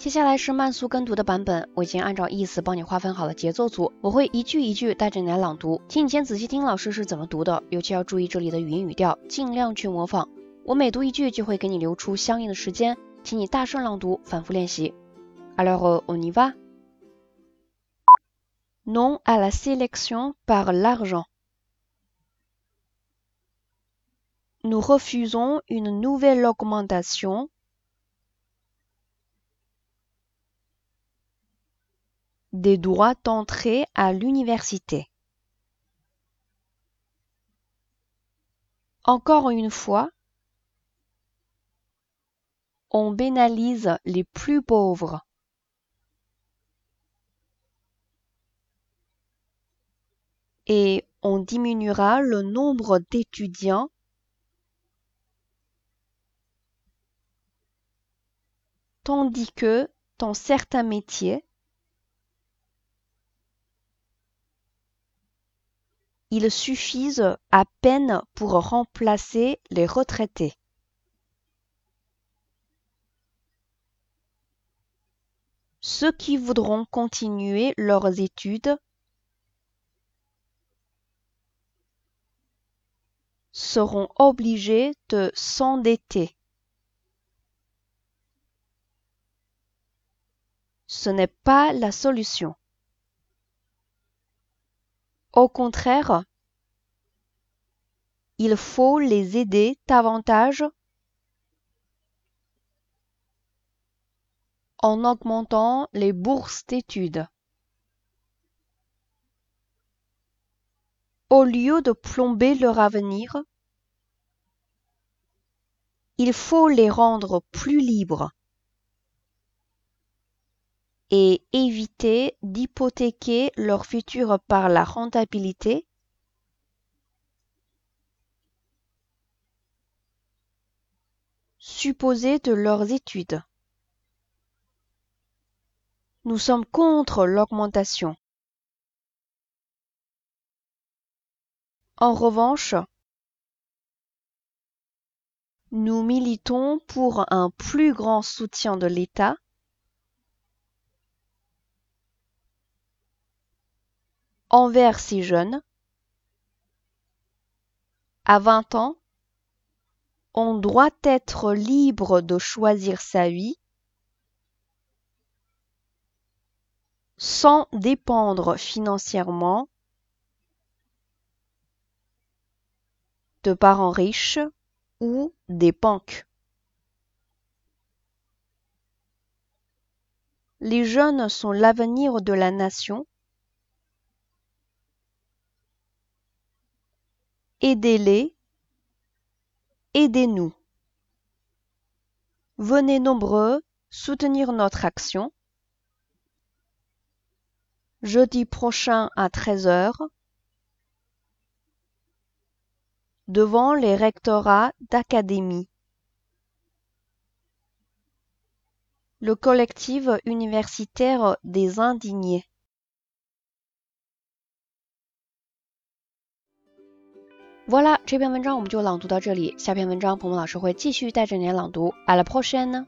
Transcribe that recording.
接下来是慢速跟读的版本，我已经按照意思帮你划分好了节奏组，我会一句一句带着你来朗读，请你先仔细听老师是怎么读的，尤其要注意这里的语音语调，尽量去模仿。我每读一句就会给你留出相应的时间，请你大声朗读，反复练习。Alors on y va. Non à la sélection par l'argent. Nous refusons une nouvelle augmentation des droits d'entrée à l'université. Encore une fois, on pénalise les plus pauvres. Et on diminuera le nombre d'étudiants tandis que dans certains métiers, ils suffisent à peine pour remplacer les retraités. Ceux qui voudront continuer leurs études seront obligés de s'endetter. Ce n'est pas la solution. Au contraire, il faut les aider davantage en augmentant les bourses d'études. Au lieu de plomber leur avenir, il faut les rendre plus libres et éviter d'hypothéquer leur futur par la rentabilité supposée de leurs études. Nous sommes contre l'augmentation. En revanche, nous militons pour un plus grand soutien de l'État envers ces jeunes. À 20 ans, on doit être libre de choisir sa vie sans dépendre financièrement de parents riches ou des banques. Les jeunes sont l'avenir de la nation. Aidez-les, aidez-nous. Venez nombreux soutenir notre action. Jeudi prochain à 13h, devant les rectorats d'académie. Le collectif universitaire des indignés. Voilà，这篇文章我们就朗读到这里。下篇文章，鹏鹏老师会继续带着你来朗读。À la prochaine！